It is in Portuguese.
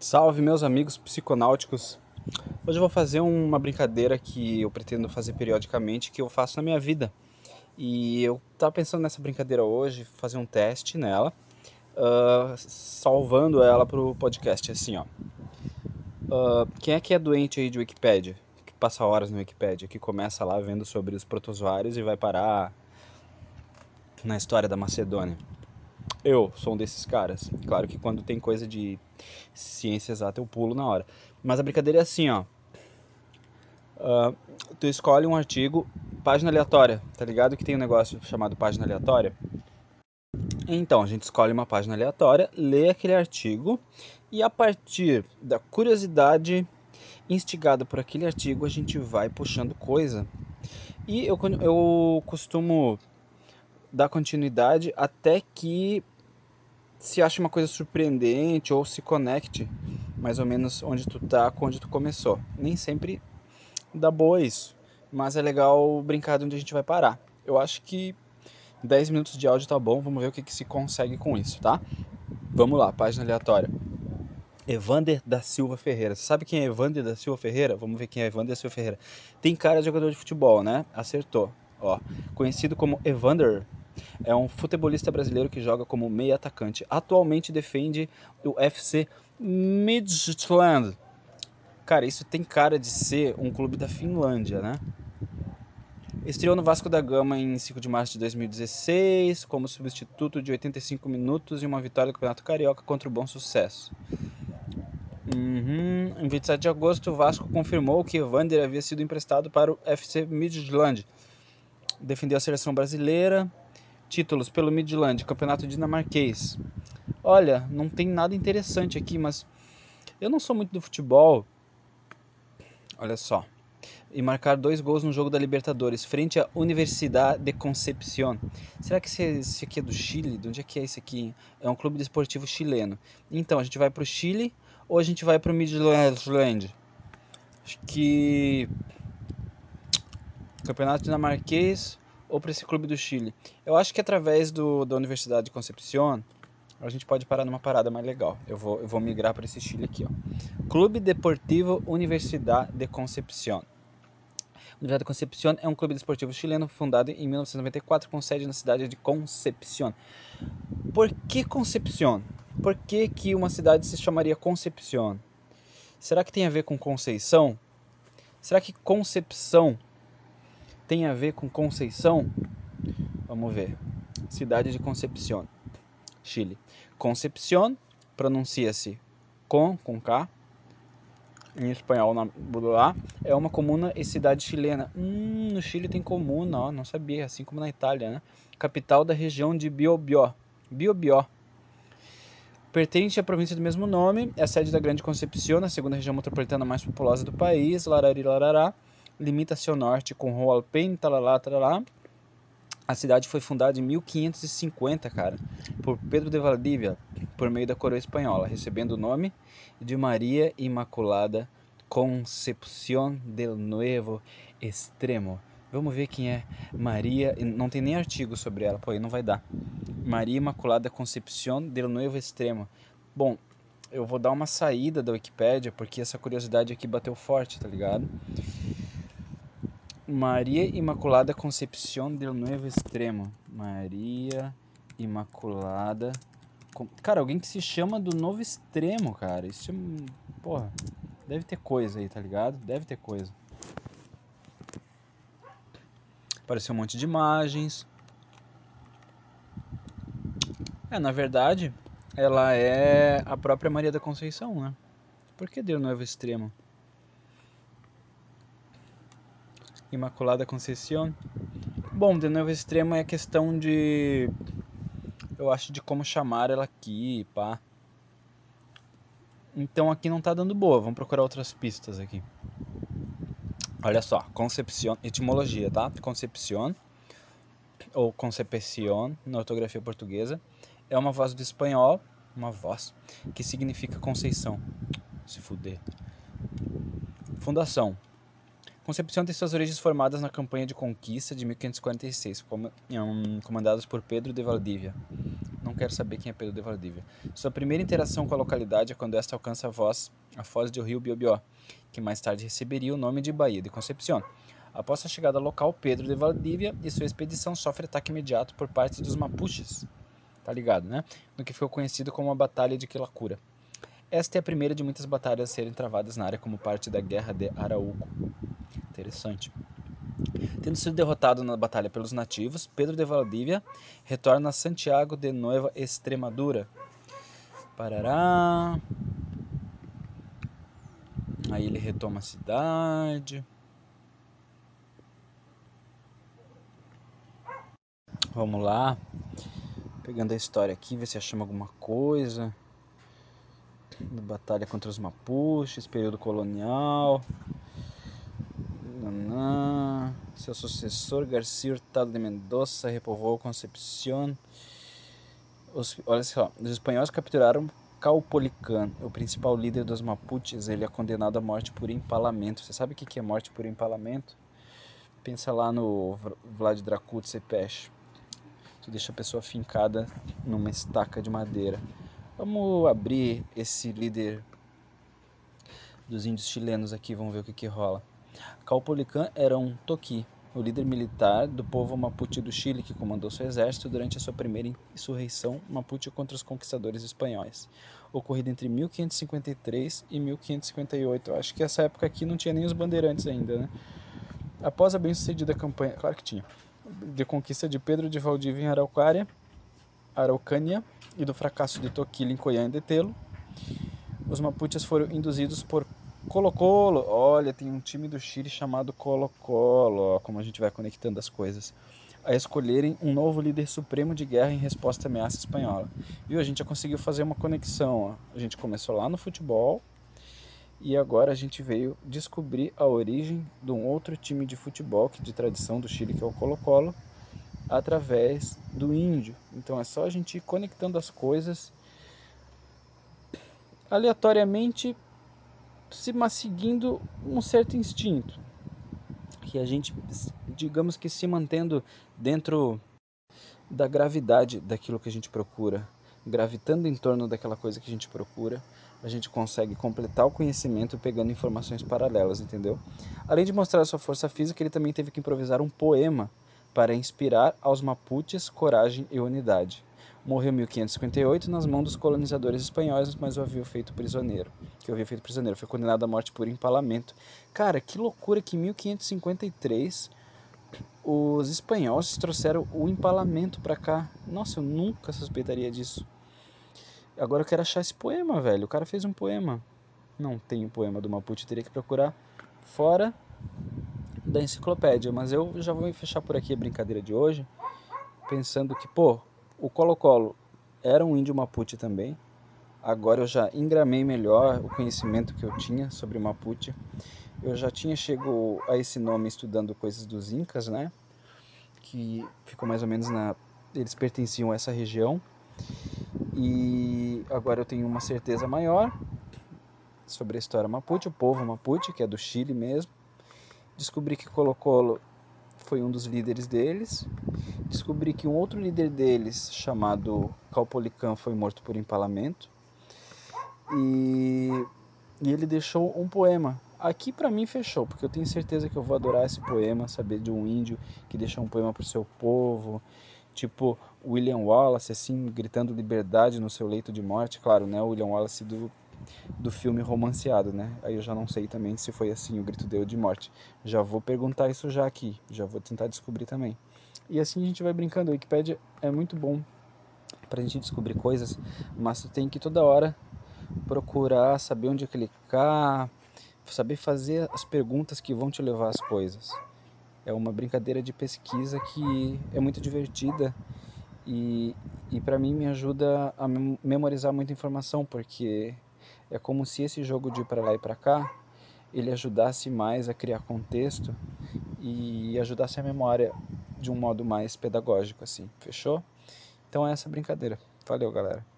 Salve meus amigos psiconáuticos. Hoje eu vou fazer uma brincadeira que eu pretendo fazer periodicamente, que eu faço na minha vida. E eu tava pensando nessa brincadeira hoje, fazer um teste nela, uh, salvando ela pro podcast, assim ó. Uh, quem é que é doente aí de Wikipedia? Que passa horas no Wikipedia, que começa lá vendo sobre os protozoários e vai parar na história da Macedônia. Eu sou um desses caras. Claro que quando tem coisa de ciência exata eu pulo na hora. Mas a brincadeira é assim, ó. Uh, tu escolhe um artigo, página aleatória, tá ligado? Que tem um negócio chamado página aleatória. Então, a gente escolhe uma página aleatória, lê aquele artigo e a partir da curiosidade instigada por aquele artigo, a gente vai puxando coisa. E eu, eu costumo dar continuidade até que se ache uma coisa surpreendente ou se conecte mais ou menos onde tu tá com onde tu começou. Nem sempre dá boa isso, mas é legal brincar de onde a gente vai parar. Eu acho que 10 minutos de áudio tá bom, vamos ver o que, que se consegue com isso, tá? Vamos lá, página aleatória. Evander da Silva Ferreira. Você sabe quem é Evander da Silva Ferreira? Vamos ver quem é Evander da Silva Ferreira. Tem cara de jogador de futebol, né? Acertou. Ó, conhecido como Evander é um futebolista brasileiro que joga como meia atacante. Atualmente defende o FC Midtjylland. Cara, isso tem cara de ser um clube da Finlândia, né? Estreou no Vasco da Gama em 5 de março de 2016, como substituto de 85 minutos e uma vitória do Campeonato Carioca contra o Bom Sucesso. Uhum. Em 27 de agosto, o Vasco confirmou que Evander havia sido emprestado para o FC Midtjylland. Defendeu a seleção brasileira, títulos pelo Midland, campeonato dinamarquês. Olha, não tem nada interessante aqui, mas eu não sou muito do futebol. Olha só. E marcar dois gols no jogo da Libertadores, frente à Universidade de Concepción. Será que esse aqui é do Chile? De onde é que é esse aqui? É um clube desportivo chileno. Então, a gente vai para o Chile ou a gente vai para o Midland? Acho que. Campeonato dinamarquês ou para esse clube do Chile. Eu acho que através do, da Universidade de Concepción a gente pode parar numa parada mais legal. Eu vou, eu vou migrar para esse Chile aqui, ó. Clube Deportivo Universidade de Concepción. Universidade de Concepción é um clube desportivo chileno fundado em 1994 com sede na cidade de Concepción. Por que Concepción? Por que, que uma cidade se chamaria Concepción? Será que tem a ver com Conceição? Será que Concepção tem a ver com Conceição? Vamos ver. Cidade de Concepción, Chile. Concepción pronuncia-se com, com K, em espanhol na lá, é uma comuna e cidade chilena. Hum, no Chile tem comuna, ó, não sabia, assim como na Itália, né? Capital da região de Biobío. Biobío. Pertence à província do mesmo nome, é sede da Grande Concepción, a segunda região metropolitana mais populosa do país, larari larará limita-se ao norte com Hualpén, talalá, talalá. A cidade foi fundada em 1550, cara, por Pedro de Valdívia, por meio da coroa espanhola, recebendo o nome de Maria Imaculada Concepción del Nuevo Extremo. Vamos ver quem é Maria, não tem nem artigo sobre ela, pô, aí não vai dar. Maria Imaculada Concepción del Nuevo Extremo. Bom, eu vou dar uma saída da Wikipédia porque essa curiosidade aqui bateu forte, tá ligado? Maria Imaculada Concepción del Nuevo Extremo. Maria Imaculada. Cara, alguém que se chama do Novo Extremo, cara. Isso é. Porra. Deve ter coisa aí, tá ligado? Deve ter coisa. Apareceu um monte de imagens. É, na verdade, ela é a própria Maria da Conceição, né? Por que deu Novo Extremo? Imaculada Conceição. Bom, de novo extremo é questão de. Eu acho de como chamar ela aqui, pá. Então aqui não tá dando boa, vamos procurar outras pistas aqui. Olha só, Concepción, etimologia, tá? Concepción, ou Concepción, na ortografia portuguesa, é uma voz do espanhol, uma voz, que significa Conceição. Se fuder. Fundação, Concepción tem suas origens formadas na campanha de conquista de 1546, comandadas por Pedro de Valdívia. não quero saber quem é Pedro de Valdívia. Sua primeira interação com a localidade é quando esta alcança a voz, a foz do rio Biobío, que mais tarde receberia o nome de Baía de Concepción. Após a chegada local, Pedro de Valdívia e sua expedição sofre ataque imediato por parte dos Mapuches, tá ligado, né? No que ficou conhecido como a Batalha de Quilacura. Esta é a primeira de muitas batalhas a serem travadas na área como parte da Guerra de Arauco. Interessante. Tendo sido derrotado na batalha pelos nativos, Pedro de Valdívia retorna a Santiago de Nueva Extremadura. Parará. Aí ele retoma a cidade. Vamos lá. Pegando a história aqui, ver se achamos alguma coisa. Batalha contra os Mapuches, período colonial. Nanã. Seu sucessor, Garcia Hurtado de Mendoza, repovoou Concepción. Os, olha só, os espanhóis capturaram Caupolicán, o principal líder dos Mapuches. Ele é condenado à morte por empalamento. Você sabe o que é morte por empalamento? Pensa lá no Vlad Dracul Cepech. Que deixa a pessoa fincada numa estaca de madeira. Vamos abrir esse líder dos índios chilenos aqui, vamos ver o que, que rola. Caupolicán era um toqui, o líder militar do povo Mapuche do Chile que comandou seu exército durante a sua primeira insurreição Mapuche contra os conquistadores espanhóis, ocorrida entre 1553 e 1558. Acho que essa época aqui não tinha nem os bandeirantes ainda, né? Após a bem-sucedida campanha, claro que tinha, de conquista de Pedro de Valdivia em Araucária, Araucânia e do fracasso de Toquila em Coiã e Detelo, os Mapuches foram induzidos por Colo-Colo. Olha, tem um time do Chile chamado Colo-Colo, como a gente vai conectando as coisas. A escolherem um novo líder supremo de guerra em resposta à ameaça espanhola. Viu? A gente já conseguiu fazer uma conexão. Ó. A gente começou lá no futebol e agora a gente veio descobrir a origem de um outro time de futebol que de tradição do Chile, que é o Colo-Colo, através do índio. Então é só a gente ir conectando as coisas aleatoriamente, mas seguindo um certo instinto. Que a gente, digamos que se mantendo dentro da gravidade daquilo que a gente procura, gravitando em torno daquela coisa que a gente procura, a gente consegue completar o conhecimento pegando informações paralelas, entendeu? Além de mostrar a sua força física, ele também teve que improvisar um poema para inspirar aos Mapuches coragem e unidade. Morreu em 1558 nas mãos dos colonizadores espanhóis, mas o havia feito prisioneiro. Que o havia feito prisioneiro. Foi condenado à morte por empalamento. Cara, que loucura que em 1553 os espanhóis trouxeram o empalamento para cá. Nossa, eu nunca suspeitaria disso. Agora eu quero achar esse poema, velho. O cara fez um poema. Não tem o poema do Mapuche, teria que procurar fora da enciclopédia. Mas eu já vou fechar por aqui a brincadeira de hoje, pensando que, pô, o Colo-Colo era um índio Mapuche também. Agora eu já engramei melhor o conhecimento que eu tinha sobre Mapuche. Eu já tinha chego a esse nome estudando coisas dos Incas, né? Que ficou mais ou menos na. Eles pertenciam a essa região. E agora eu tenho uma certeza maior sobre a história Mapuche, o povo Mapuche, que é do Chile mesmo. Descobri que Colo-Colo foi um dos líderes deles. Descobri que um outro líder deles, chamado Calpolicán, foi morto por empalamento. E, e ele deixou um poema. Aqui para mim fechou, porque eu tenho certeza que eu vou adorar esse poema, saber de um índio que deixou um poema pro seu povo, tipo William Wallace, assim, gritando liberdade no seu leito de morte. Claro, né? O William Wallace do do filme romanceado, né? Aí eu já não sei também se foi assim o grito dele de morte. Já vou perguntar isso já aqui, já vou tentar descobrir também. E assim a gente vai brincando. A Wikipedia é muito bom pra gente descobrir coisas, mas tu tem que toda hora procurar saber onde clicar, saber fazer as perguntas que vão te levar às coisas. É uma brincadeira de pesquisa que é muito divertida e, e para mim me ajuda a memorizar muita informação, porque é como se esse jogo de ir para lá e para cá ele ajudasse mais a criar contexto e ajudasse a memória de um modo mais pedagógico assim. Fechou? Então é essa brincadeira. Valeu, galera.